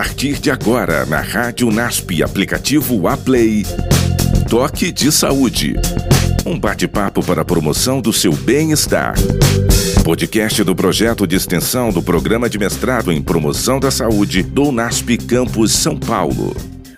partir de agora na Rádio NASP, aplicativo Aplay. Toque de Saúde. Um bate-papo para a promoção do seu bem-estar. Podcast do projeto de extensão do Programa de Mestrado em Promoção da Saúde do NASP Campus São Paulo.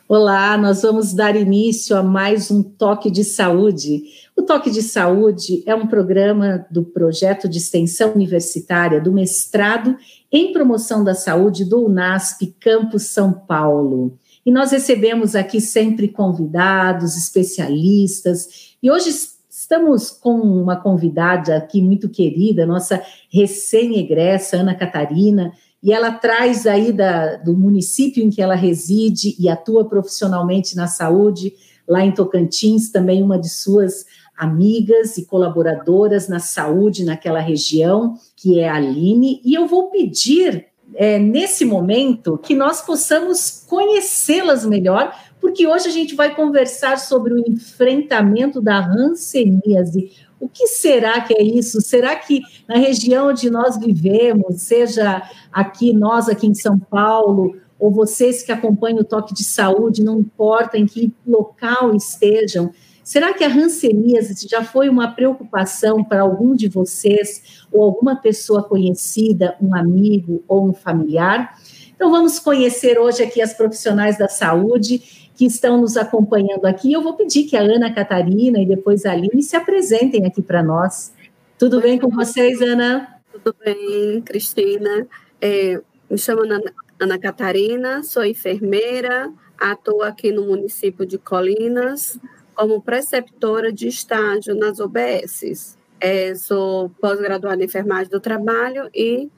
Olá, nós vamos dar início a mais um Toque de Saúde. O Toque de Saúde é um programa do projeto de extensão universitária do mestrado em promoção da saúde do UNASP Campus São Paulo. E nós recebemos aqui sempre convidados, especialistas, e hoje estamos com uma convidada aqui muito querida, nossa recém-egressa, Ana Catarina, e ela traz aí da, do município em que ela reside e atua profissionalmente na saúde, lá em Tocantins, também uma de suas amigas e colaboradoras na saúde naquela região, que é a Aline, e eu vou pedir é, nesse momento que nós possamos conhecê-las melhor, porque hoje a gente vai conversar sobre o enfrentamento da hanseníase, o que será que é isso? Será que na região onde nós vivemos, seja aqui, nós aqui em São Paulo, ou vocês que acompanham o toque de saúde, não importa em que local estejam, será que a hanseníase já foi uma preocupação para algum de vocês, ou alguma pessoa conhecida, um amigo ou um familiar? Então, vamos conhecer hoje aqui as profissionais da saúde que estão nos acompanhando aqui. Eu vou pedir que a Ana Catarina e depois a Aline se apresentem aqui para nós. Tudo bem com vocês, Ana? Tudo bem, Cristina. É, me chamo Ana, Ana Catarina, sou enfermeira, atuo aqui no município de Colinas como preceptora de estágio nas OBSs. É, sou pós-graduada em enfermagem do trabalho e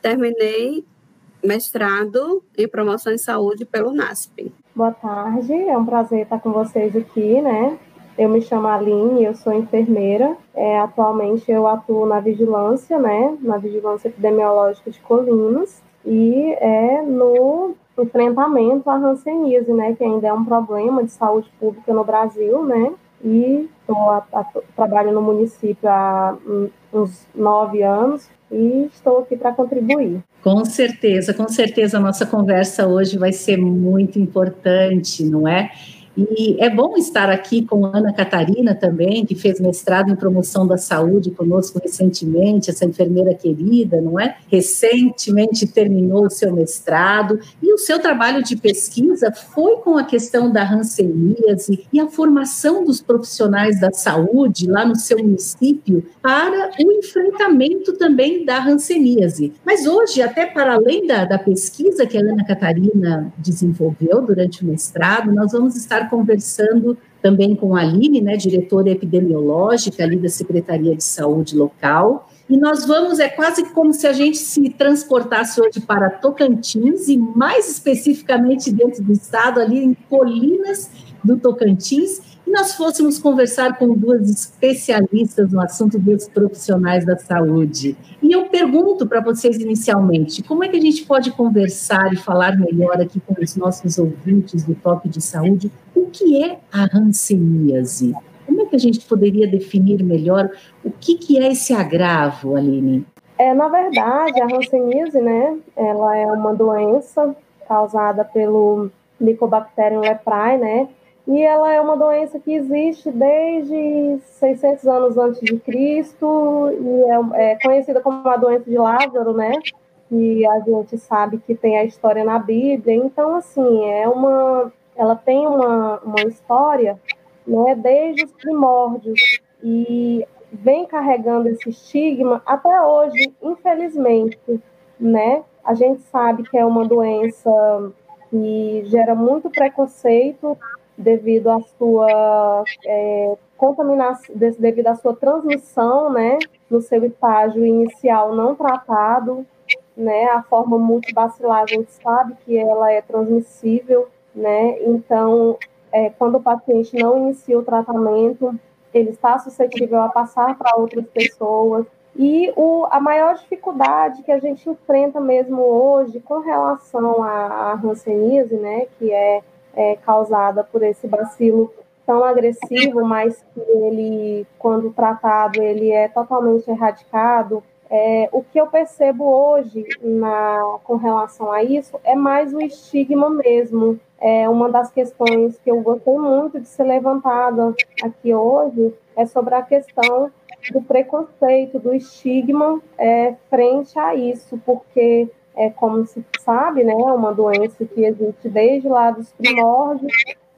terminei mestrado em promoção em saúde pelo NASP. Boa tarde, é um prazer estar com vocês aqui, né? Eu me chamo Aline, eu sou enfermeira. É, atualmente eu atuo na vigilância, né? Na vigilância epidemiológica de Colinas e é no enfrentamento à hanseníase, né? Que ainda é um problema de saúde pública no Brasil, né? E tô a, a, trabalho no município há uns nove anos e estou aqui para contribuir. Com certeza, com certeza a nossa conversa hoje vai ser muito importante, não é? E é bom estar aqui com Ana Catarina também, que fez mestrado em promoção da saúde conosco recentemente, essa enfermeira querida, não é? Recentemente terminou o seu mestrado e o seu trabalho de pesquisa foi com a questão da hanseníase e a formação dos profissionais da saúde lá no seu município para o enfrentamento também da hanseníase. Mas hoje, até para além da, da pesquisa que a Ana Catarina desenvolveu durante o mestrado, nós vamos estar estar conversando também com a Aline, né, diretora epidemiológica ali da Secretaria de Saúde local. E nós vamos, é quase como se a gente se transportasse hoje para Tocantins, e mais especificamente dentro do estado, ali em Colinas do Tocantins, nós fôssemos conversar com duas especialistas no assunto dos profissionais da saúde. E eu pergunto para vocês inicialmente, como é que a gente pode conversar e falar melhor aqui com os nossos ouvintes do Toque de Saúde que é a hanseníase? Como é que a gente poderia definir melhor o que, que é esse agravo, Aline? É, na verdade, a hanseníase, né, ela é uma doença causada pelo Mycobacterium leprae, né, e ela é uma doença que existe desde 600 anos antes de Cristo e é, é, conhecida como a doença de Lázaro, né? Que a gente sabe que tem a história na Bíblia. Então, assim, é uma, ela tem uma, uma história, né? Desde os primórdios e vem carregando esse estigma até hoje, infelizmente, né? A gente sabe que é uma doença que gera muito preconceito devido à sua é, contaminação, devido à sua transmissão, né, no seu estágio inicial não tratado, né, a forma multibacilar a gente sabe que ela é transmissível, né, então é, quando o paciente não inicia o tratamento, ele está suscetível a passar para outras pessoas, e o, a maior dificuldade que a gente enfrenta mesmo hoje com relação à, hanseníase, né, que é é, causada por esse bacilo tão agressivo, mas que ele, quando tratado, ele é totalmente erradicado, É, o que eu percebo hoje na, com relação a isso é mais o estigma mesmo. É uma das questões que eu gostei muito de ser levantada aqui hoje é sobre a questão do preconceito, do estigma é, frente a isso, porque é como se sabe, né, é uma doença que existe desde lá dos primórdios,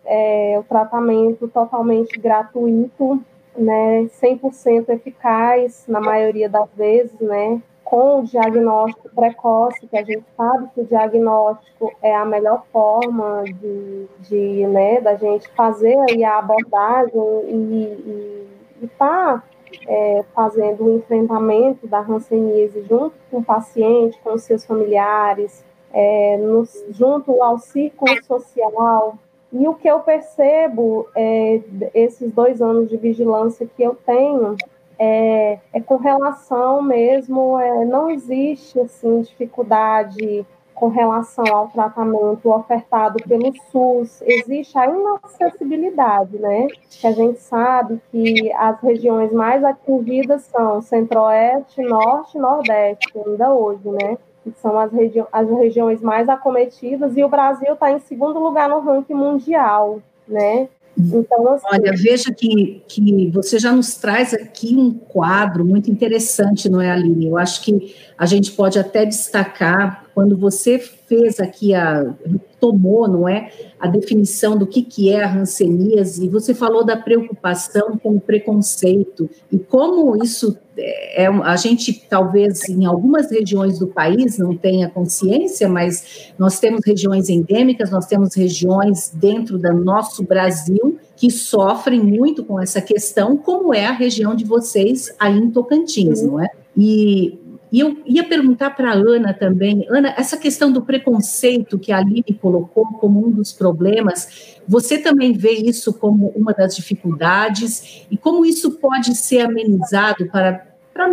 é, o tratamento totalmente gratuito, né, 100% eficaz na maioria das vezes, né, com o diagnóstico precoce, que a gente sabe que o diagnóstico é a melhor forma de, de né, da gente fazer aí a abordagem e estar tá, é, fazendo o enfrentamento da hanseníase junto com o paciente, com os seus familiares, é, no, junto ao círculo social, e o que eu percebo, é, esses dois anos de vigilância que eu tenho, é, é com relação mesmo, é, não existe assim dificuldade com relação ao tratamento ofertado pelo SUS, existe a inacessibilidade, né? Que a gente sabe que as regiões mais atingidas são Centro-Oeste, Norte e Nordeste, ainda hoje, né? que são as, regi as regiões mais acometidas, e o Brasil está em segundo lugar no ranking mundial, né? Então, assim, Olha, veja que, que você já nos traz aqui um quadro muito interessante, não é, Aline? Eu acho que a gente pode até destacar, quando você fez aqui a, tomou, não é, a definição do que, que é a hanseníase, e você falou da preocupação com o preconceito, e como isso é, a gente talvez em algumas regiões do país não tenha consciência, mas nós temos regiões endêmicas, nós temos regiões dentro do nosso Brasil que sofrem muito com essa questão, como é a região de vocês aí em Tocantins, não é? E e eu ia perguntar para a Ana também, Ana, essa questão do preconceito que a Aline colocou como um dos problemas, você também vê isso como uma das dificuldades e como isso pode ser amenizado para, para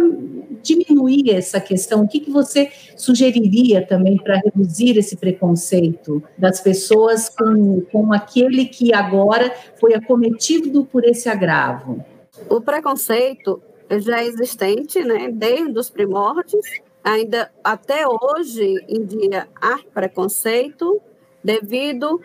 diminuir essa questão? O que, que você sugeriria também para reduzir esse preconceito das pessoas com, com aquele que agora foi acometido por esse agravo? O preconceito já existente, né, desde os primórdios, ainda até hoje em dia há preconceito devido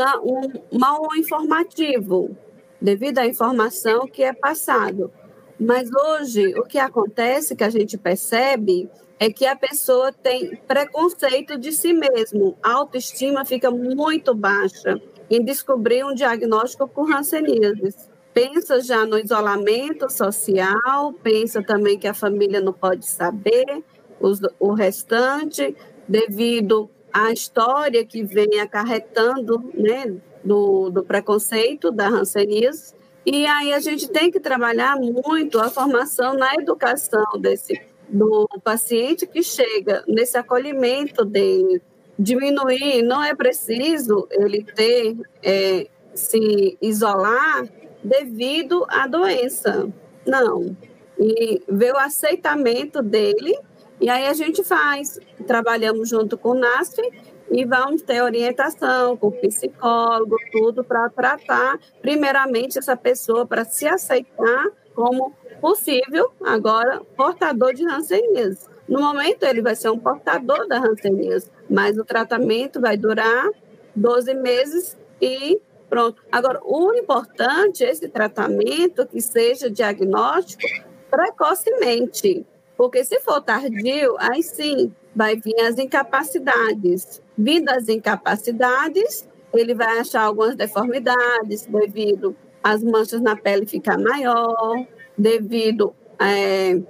a um mal informativo, devido à informação que é passado. Mas hoje o que acontece que a gente percebe é que a pessoa tem preconceito de si mesmo, a autoestima fica muito baixa em descobrir um diagnóstico com hanseníase pensa já no isolamento social, pensa também que a família não pode saber os, o restante, devido à história que vem acarretando né, do, do preconceito da hanseníase. E aí a gente tem que trabalhar muito a formação na educação desse do paciente que chega nesse acolhimento dele. Diminuir, não é preciso ele ter, é, se isolar devido à doença. Não. E ver o aceitamento dele, e aí a gente faz. Trabalhamos junto com o NASF e vamos ter orientação com psicólogo, tudo para tratar, primeiramente, essa pessoa para se aceitar como possível, agora, portador de hanseníase. No momento, ele vai ser um portador da hanseníase, mas o tratamento vai durar 12 meses e Pronto. Agora, o importante é esse tratamento que seja diagnóstico precocemente, porque se for tardio, aí sim vai vir as incapacidades. Vindo as incapacidades, ele vai achar algumas deformidades devido às manchas na pele ficar maior, devido é,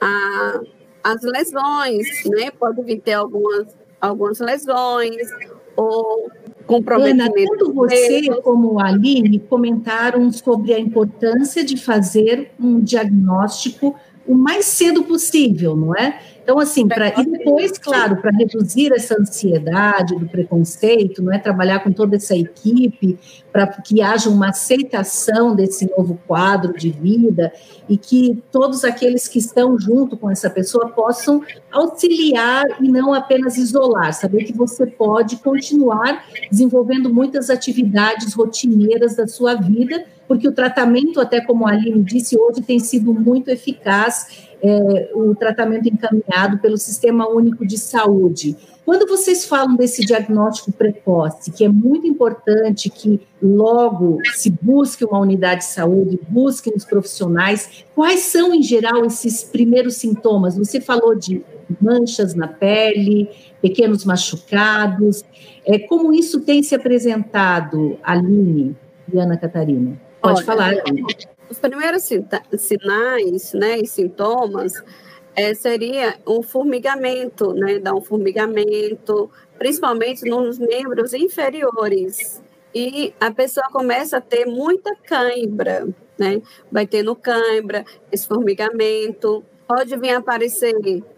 a as lesões, né? Pode vir ter algumas, algumas lesões, ou comprometimento. Ana, tanto você como a Aline comentaram sobre a importância de fazer um diagnóstico o mais cedo possível, não é? Então, assim, para e depois, claro, para reduzir essa ansiedade do preconceito, não é trabalhar com toda essa equipe para que haja uma aceitação desse novo quadro de vida e que todos aqueles que estão junto com essa pessoa possam auxiliar e não apenas isolar, saber que você pode continuar desenvolvendo muitas atividades rotineiras da sua vida porque o tratamento, até como a Aline disse, hoje tem sido muito eficaz é, o tratamento encaminhado pelo Sistema Único de Saúde. Quando vocês falam desse diagnóstico precoce, que é muito importante que logo se busque uma unidade de saúde, busque os profissionais, quais são, em geral, esses primeiros sintomas? Você falou de manchas na pele, pequenos machucados. É, como isso tem se apresentado, Aline e Ana Catarina? Pode Olha, falar. Os primeiros sinais né, e sintomas é, seria um formigamento, né? Dar um formigamento, principalmente nos membros inferiores. E a pessoa começa a ter muita cãibra, né? Vai tendo cãibra, esse formigamento. Pode vir aparecer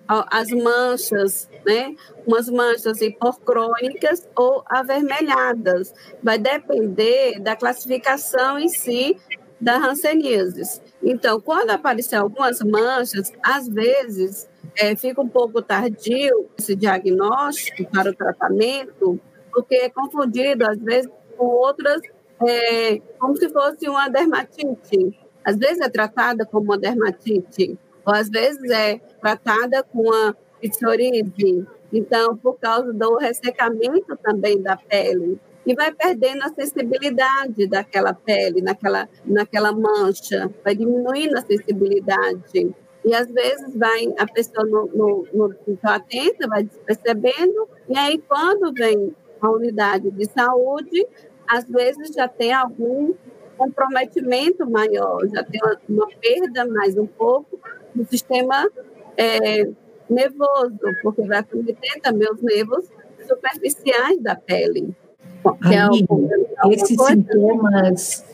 as manchas, né? Umas manchas hiporcrônicas ou avermelhadas. Vai depender da classificação em si da hanseníase. Então, quando aparecer algumas manchas, às vezes é, fica um pouco tardio esse diagnóstico para o tratamento, porque é confundido, às vezes, com outras, é, como se fosse uma dermatite. Às vezes é tratada como uma dermatite, ou às vezes é tratada com uma psoríase. Então, por causa do ressecamento também da pele e vai perdendo a sensibilidade daquela pele, naquela, naquela mancha, vai diminuindo a sensibilidade. E às vezes vai a pessoa no, no, no, no atenta, vai percebendo, e aí quando vem a unidade de saúde, às vezes já tem algum comprometimento maior, já tem uma, uma perda mais um pouco do sistema é, nervoso, porque vai comprometer também os nervos superficiais da pele. Aí, esses sintomas,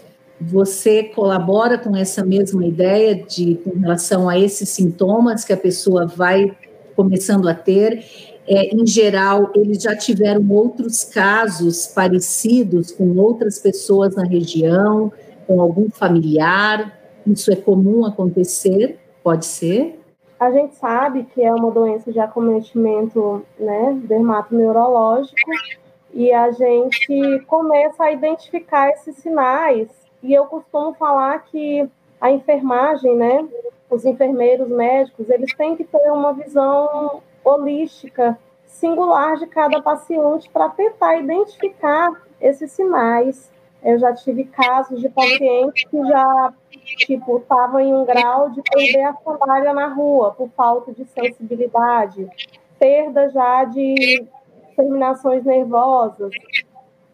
você colabora com essa mesma ideia de com relação a esses sintomas que a pessoa vai começando a ter? É, em geral, eles já tiveram outros casos parecidos com outras pessoas na região, com algum familiar? Isso é comum acontecer? Pode ser? A gente sabe que é uma doença de acometimento né, dermatoneurológico, e a gente começa a identificar esses sinais. E eu costumo falar que a enfermagem, né, os enfermeiros médicos, eles têm que ter uma visão holística, singular de cada paciente para tentar identificar esses sinais. Eu já tive casos de pacientes que já tipo estavam em um grau de perder a sandália na rua por falta de sensibilidade, perda já de terminações nervosas,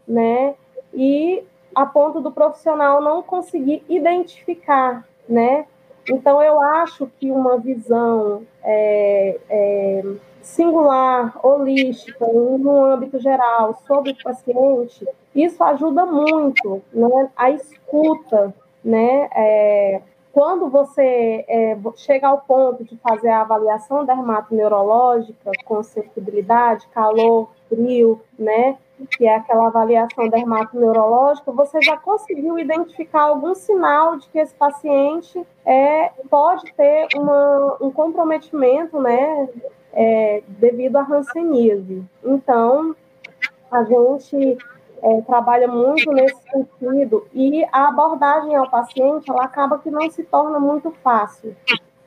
né? E a ponto do profissional não conseguir identificar, né? Então, eu acho que uma visão é, é, singular, holística, no âmbito geral, sobre o paciente, isso ajuda muito, né? A escuta, né? É, quando você é, chega ao ponto de fazer a avaliação dermatoneurológica com sensibilidade, calor, frio, né, que é aquela avaliação dermatoneurológica, você já conseguiu identificar algum sinal de que esse paciente é, pode ter uma, um comprometimento, né, é, devido à hanseníase. Então, a gente é, trabalha muito nesse sentido e a abordagem ao paciente ela acaba que não se torna muito fácil,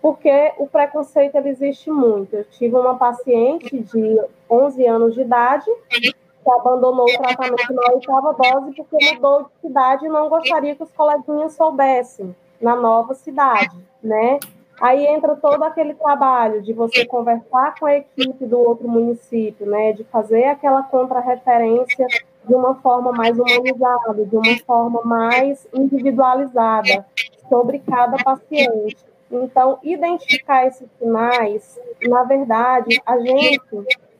porque o preconceito ele existe muito. Eu tive uma paciente de 11 anos de idade que abandonou o tratamento na oitava dose porque mudou de cidade e não gostaria que os coleguinhas soubessem na nova cidade, né? Aí entra todo aquele trabalho de você conversar com a equipe do outro município, né? De fazer aquela contra-referência de uma forma mais humanizada, de uma forma mais individualizada sobre cada paciente. Então, identificar esses sinais, na verdade, a gente,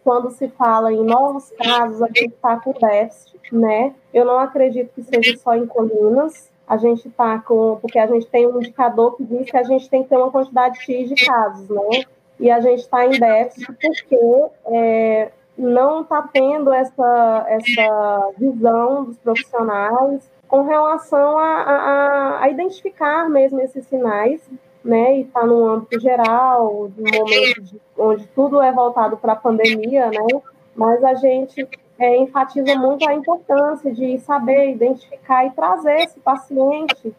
quando se fala em novos casos, a gente está com déficit, né? Eu não acredito que seja só em colinas, a gente está com, porque a gente tem um indicador que diz que a gente tem que ter uma quantidade X de casos, né? E a gente está em déficit porque é, não está tendo essa, essa visão dos profissionais com relação a, a, a identificar mesmo esses sinais, né, e está no âmbito geral, no momento de, onde tudo é voltado para a pandemia, né, mas a gente é, enfatiza muito a importância de saber identificar e trazer esse paciente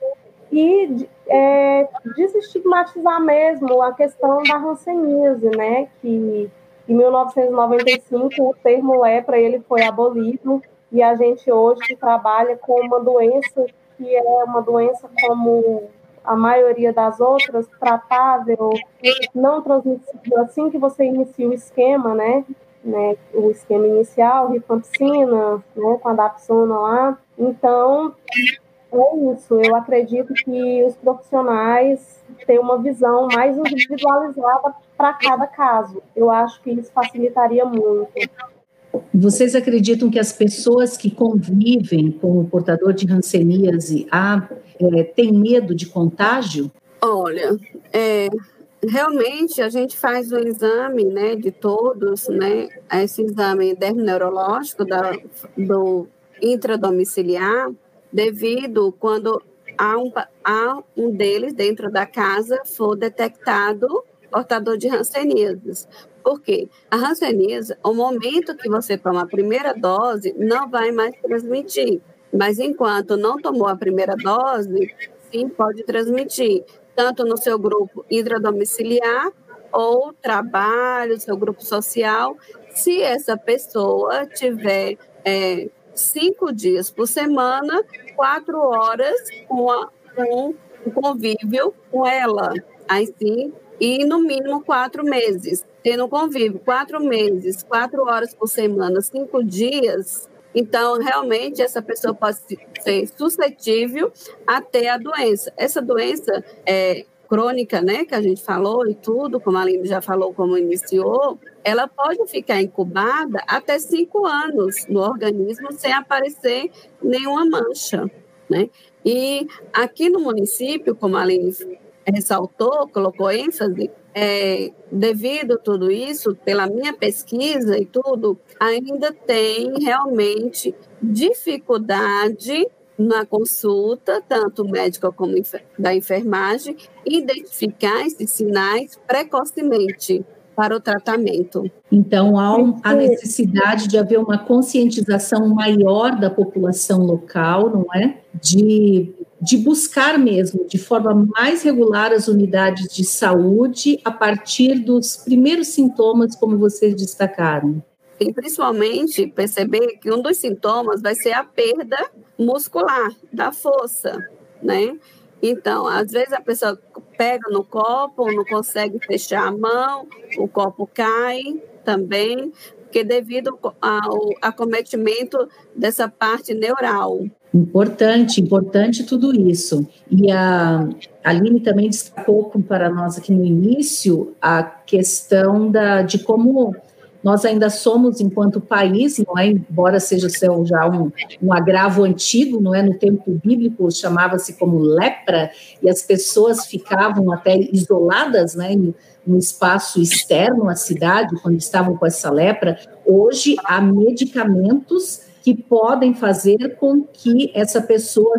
e é, desestigmatizar mesmo a questão da hanseníase, né, que em 1995 o termo lepra ele foi abolido e a gente hoje trabalha com uma doença que é uma doença como a maioria das outras, tratável, não transmissível assim que você inicia o esquema, né, né, o esquema inicial, rifampicina, né, com a dapsona lá. Então, é isso. Eu acredito que os profissionais têm uma visão mais individualizada para cada caso. Eu acho que isso facilitaria muito. Vocês acreditam que as pessoas que convivem com o portador de hanseníase ah, é, têm medo de contágio? Olha, é, realmente a gente faz o exame né, de todos, né, esse exame dermoneurológico da, do intradomiciliar, devido quando há um, há um deles dentro da casa for detectado portador de hanseníase. Por quê? A hanseníase, o momento que você toma a primeira dose, não vai mais transmitir. Mas enquanto não tomou a primeira dose, sim, pode transmitir, tanto no seu grupo intradomiciliar ou trabalho, seu grupo social, se essa pessoa tiver é, cinco dias por semana, quatro horas com, a, com um convívio com ela. Aí sim, e no mínimo quatro meses. Tendo convívio quatro meses, quatro horas por semana, cinco dias, então realmente essa pessoa pode ser suscetível a ter a doença. Essa doença é crônica, né, que a gente falou e tudo, como a Aline já falou, como iniciou, ela pode ficar incubada até cinco anos no organismo sem aparecer nenhuma mancha, né? E aqui no município, como a Aline ressaltou, colocou ênfase, é, devido a tudo isso, pela minha pesquisa e tudo, ainda tem realmente dificuldade na consulta, tanto médica como da enfermagem, identificar esses sinais precocemente para o tratamento. Então, há um, a necessidade de haver uma conscientização maior da população local, não é? De, de buscar mesmo, de forma mais regular, as unidades de saúde a partir dos primeiros sintomas, como vocês destacaram. E principalmente perceber que um dos sintomas vai ser a perda muscular da força, né? Então, às vezes a pessoa pega no copo, não consegue fechar a mão, o copo cai também, porque devido ao acometimento dessa parte neural. Importante, importante tudo isso. E a Aline também destacou para nós aqui no início a questão da, de como nós ainda somos, enquanto país, não é? embora seja já um, um agravo antigo, não é? No tempo bíblico chamava-se como lepra e as pessoas ficavam até isoladas, né? no espaço externo à cidade quando estavam com essa lepra. Hoje há medicamentos que podem fazer com que essa pessoa.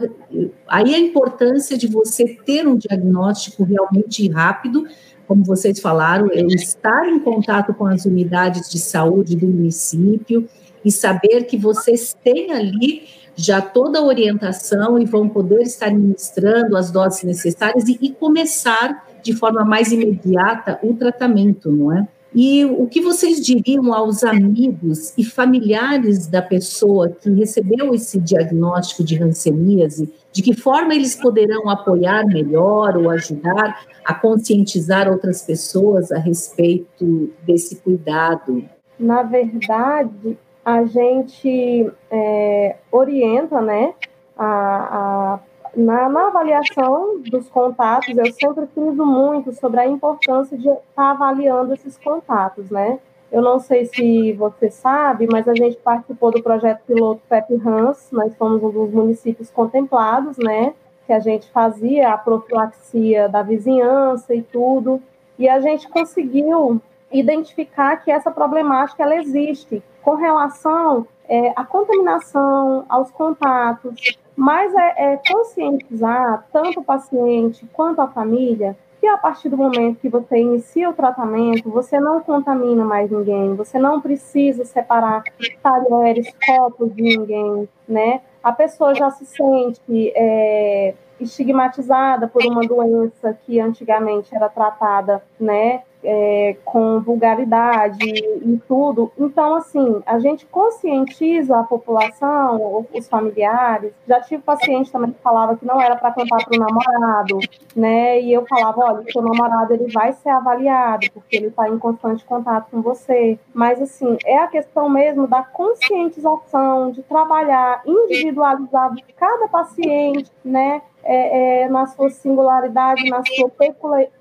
Aí a importância de você ter um diagnóstico realmente rápido como vocês falaram, é estar em contato com as unidades de saúde do município e saber que vocês têm ali já toda a orientação e vão poder estar ministrando as doses necessárias e, e começar de forma mais imediata o tratamento, não é? E o que vocês diriam aos amigos e familiares da pessoa que recebeu esse diagnóstico de hanseníase? De que forma eles poderão apoiar melhor ou ajudar a conscientizar outras pessoas a respeito desse cuidado? Na verdade, a gente é, orienta, né, a, a na, na, avaliação dos contatos, eu sempre friso muito sobre a importância de estar tá avaliando esses contatos, né? Eu não sei se você sabe, mas a gente participou do projeto piloto PEP Hans, nós fomos um dos municípios contemplados, né? Que a gente fazia a profilaxia da vizinhança e tudo, e a gente conseguiu identificar que essa problemática ela existe com relação é, à contaminação, aos contatos, mas é, é conscientizar tanto o paciente quanto a família que a partir do momento que você inicia o tratamento, você não contamina mais ninguém, você não precisa separar talheres, copos de ninguém, né? A pessoa já se sente é, estigmatizada por uma doença que antigamente era tratada, né, é, com vulgaridade e tudo. Então, assim, a gente conscientiza a população, os familiares. Já tive paciente também que falava que não era para contar para o namorado, né? E eu falava, olha, seu namorado ele vai ser avaliado porque ele está em constante contato com você. Mas, assim, é a questão mesmo da conscientização, de trabalhar individualizado cada paciente, né? É, é, na sua singularidade, na sua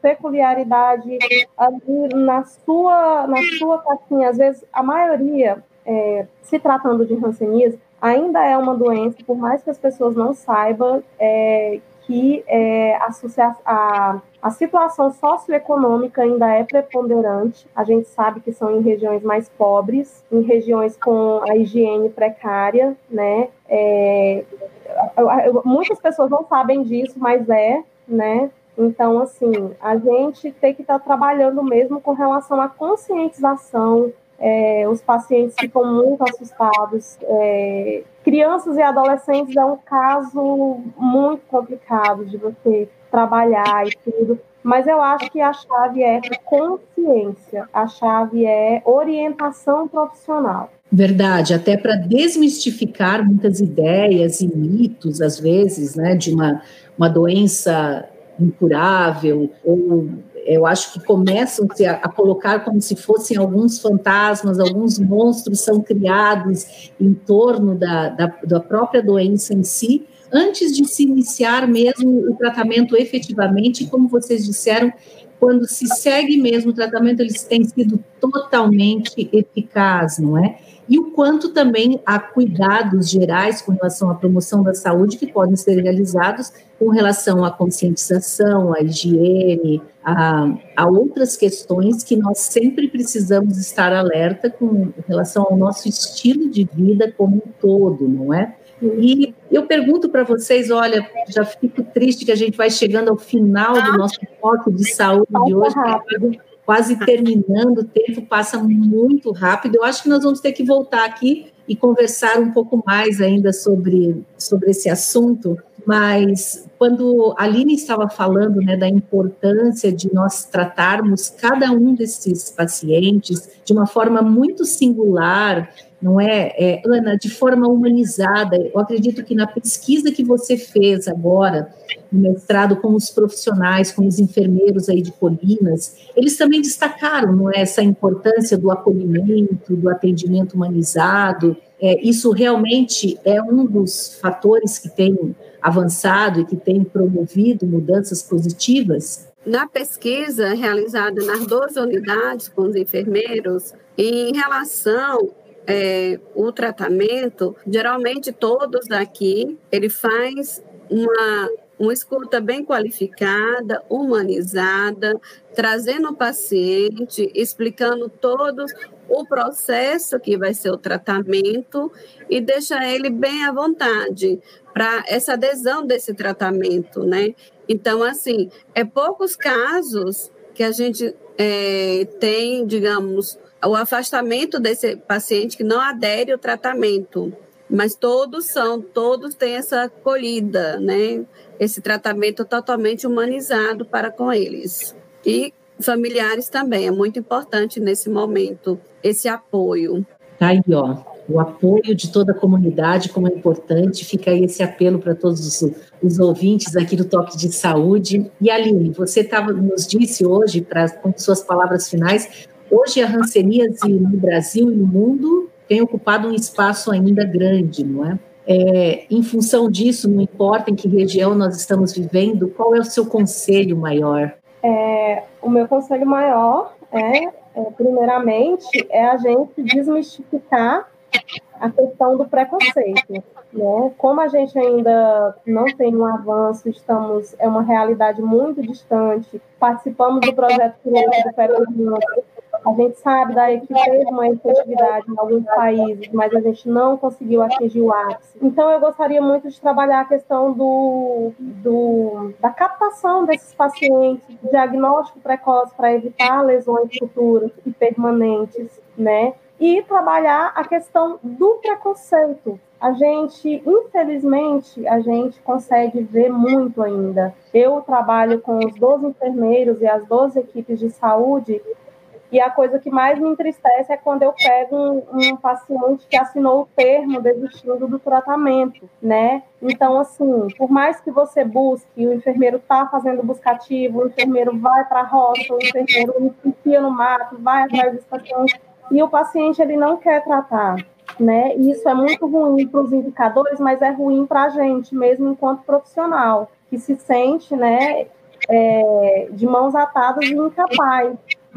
peculiaridade, na sua, na sua caixinha. Às vezes, a maioria, é, se tratando de hanseníase, ainda é uma doença, por mais que as pessoas não saibam é, que é, a, a, a situação socioeconômica ainda é preponderante. A gente sabe que são em regiões mais pobres, em regiões com a higiene precária, né? É, muitas pessoas não sabem disso, mas é, né? Então, assim, a gente tem que estar tá trabalhando mesmo com relação à conscientização. É, os pacientes ficam muito assustados. É, crianças e adolescentes é um caso muito complicado de você trabalhar e tudo. Mas eu acho que a chave é consciência, a chave é orientação profissional. Verdade, até para desmistificar muitas ideias e mitos, às vezes, né, de uma, uma doença incurável, ou eu acho que começam a, a colocar como se fossem alguns fantasmas, alguns monstros são criados em torno da, da, da própria doença em si, antes de se iniciar mesmo o tratamento efetivamente, como vocês disseram, quando se segue mesmo o tratamento, eles têm sido totalmente eficazes, não é? E o quanto também há cuidados gerais com relação à promoção da saúde que podem ser realizados com relação à conscientização, à higiene, a, a outras questões que nós sempre precisamos estar alerta com relação ao nosso estilo de vida como um todo, não é? E eu pergunto para vocês, olha, já fico triste que a gente vai chegando ao final do nosso foco de saúde de hoje, quase terminando, o tempo passa muito rápido. Eu acho que nós vamos ter que voltar aqui e conversar um pouco mais ainda sobre, sobre esse assunto, mas quando a Aline estava falando né, da importância de nós tratarmos cada um desses pacientes de uma forma muito singular, não é, é, Ana, de forma humanizada. Eu acredito que na pesquisa que você fez agora, no mestrado com os profissionais, com os enfermeiros aí de Colinas, eles também destacaram, não é, essa importância do acolhimento, do atendimento humanizado. É, isso realmente é um dos fatores que tem avançado e que tem promovido mudanças positivas? Na pesquisa realizada nas duas unidades com os enfermeiros, em relação é, o tratamento, geralmente todos aqui, ele faz uma, uma escuta bem qualificada, humanizada, trazendo o paciente, explicando todo o processo que vai ser o tratamento e deixa ele bem à vontade para essa adesão desse tratamento, né? Então, assim, é poucos casos que a gente é, tem, digamos, o afastamento desse paciente que não adere ao tratamento. Mas todos são, todos têm essa acolhida, né? Esse tratamento totalmente humanizado para com eles. E familiares também, é muito importante nesse momento esse apoio. Tá aí, ó. O apoio de toda a comunidade, como é importante, fica aí esse apelo para todos os, os, ouvintes aqui do Toque de Saúde. E Aline, você tava, nos disse hoje, pra, com suas palavras finais, Hoje, a hanseníase no Brasil e no mundo tem ocupado um espaço ainda grande, não é? é? Em função disso, não importa em que região nós estamos vivendo, qual é o seu conselho maior? É, o meu conselho maior é, é, primeiramente, é a gente desmistificar a questão do preconceito. Né? Como a gente ainda não tem um avanço, estamos é uma realidade muito distante. Participamos do projeto piloto do Peregrino a gente sabe daí que teve uma efetividade em alguns países, mas a gente não conseguiu atingir o ápice. Então, eu gostaria muito de trabalhar a questão do, do da captação desses pacientes, diagnóstico precoce para evitar lesões futuras e permanentes, né? e trabalhar a questão do preconceito. A gente, infelizmente, a gente consegue ver muito ainda. Eu trabalho com os 12 enfermeiros e as 12 equipes de saúde e a coisa que mais me entristece é quando eu pego um, um, paciente que assinou o termo desistindo do tratamento, né? Então, assim, por mais que você busque, o enfermeiro está fazendo buscativo, o enfermeiro vai para a roça, o enfermeiro enfia no mato, vai atrás dos pacientes, e o paciente ele não quer tratar, né? E isso é muito ruim para os indicadores, mas é ruim para a gente mesmo enquanto profissional, que se sente, né, é, de mãos atadas e incapaz.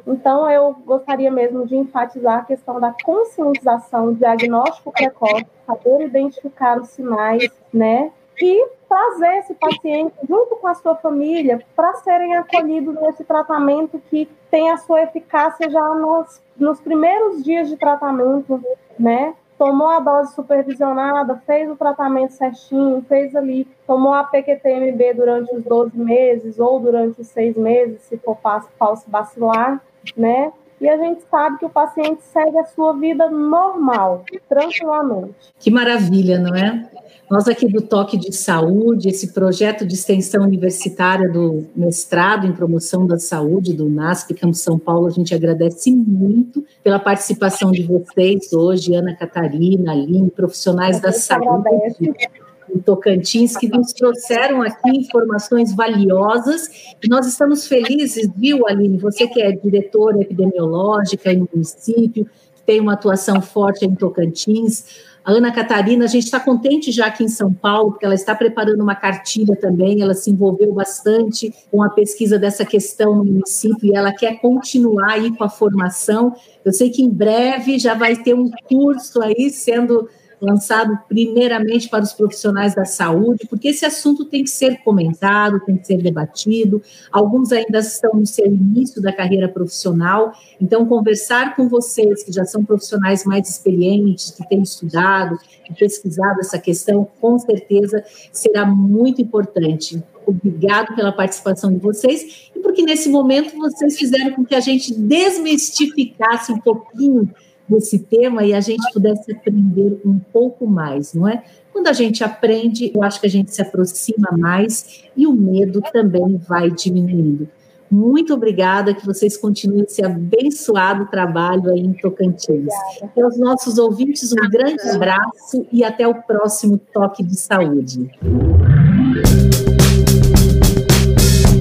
Então, eu gostaria mesmo de enfatizar a questão da conscientização, diagnóstico precoce, saber identificar os sinais, né? E trazer esse paciente junto com a sua família para serem acolhidos nesse tratamento que tem a sua eficácia já nos, nos primeiros dias de tratamento, né? Tomou a dose supervisionada, fez o tratamento certinho, fez ali, tomou a PQTMB durante os 12 meses ou durante os seis meses, se for falso bacilar, né? E a gente sabe que o paciente segue a sua vida normal, tranquilamente. Que maravilha, não é? Nós aqui do Toque de Saúde, esse projeto de extensão universitária do mestrado em promoção da saúde do NASP Campus São Paulo, a gente agradece muito pela participação de vocês hoje, Ana Catarina, Aline, profissionais da saúde. Agradece em Tocantins, que nos trouxeram aqui informações valiosas. Nós estamos felizes, viu, Aline? Você que é diretora epidemiológica no município, que tem uma atuação forte em Tocantins. A Ana Catarina, a gente está contente já aqui em São Paulo, porque ela está preparando uma cartilha também, ela se envolveu bastante com a pesquisa dessa questão no município e ela quer continuar aí com a formação. Eu sei que em breve já vai ter um curso aí sendo lançado primeiramente para os profissionais da saúde, porque esse assunto tem que ser comentado, tem que ser debatido. Alguns ainda estão no seu início da carreira profissional, então conversar com vocês que já são profissionais mais experientes, que têm estudado e pesquisado essa questão, com certeza será muito importante. Obrigado pela participação de vocês e porque nesse momento vocês fizeram com que a gente desmistificasse um pouquinho desse tema e a gente pudesse aprender um pouco mais, não é? Quando a gente aprende, eu acho que a gente se aproxima mais e o medo também vai diminuindo. Muito obrigada, que vocês continuem esse abençoado trabalho aí em Tocantins. E aos nossos ouvintes, um grande abraço e até o próximo Toque de Saúde.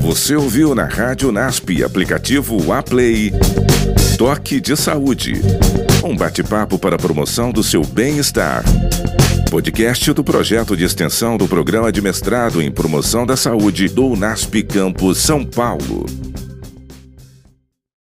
Você ouviu na Rádio NASP, aplicativo Aplay, Toque de Saúde. Um bate-papo para a promoção do seu bem-estar. Podcast do projeto de extensão do programa de mestrado em promoção da saúde do UNASP Campus São Paulo.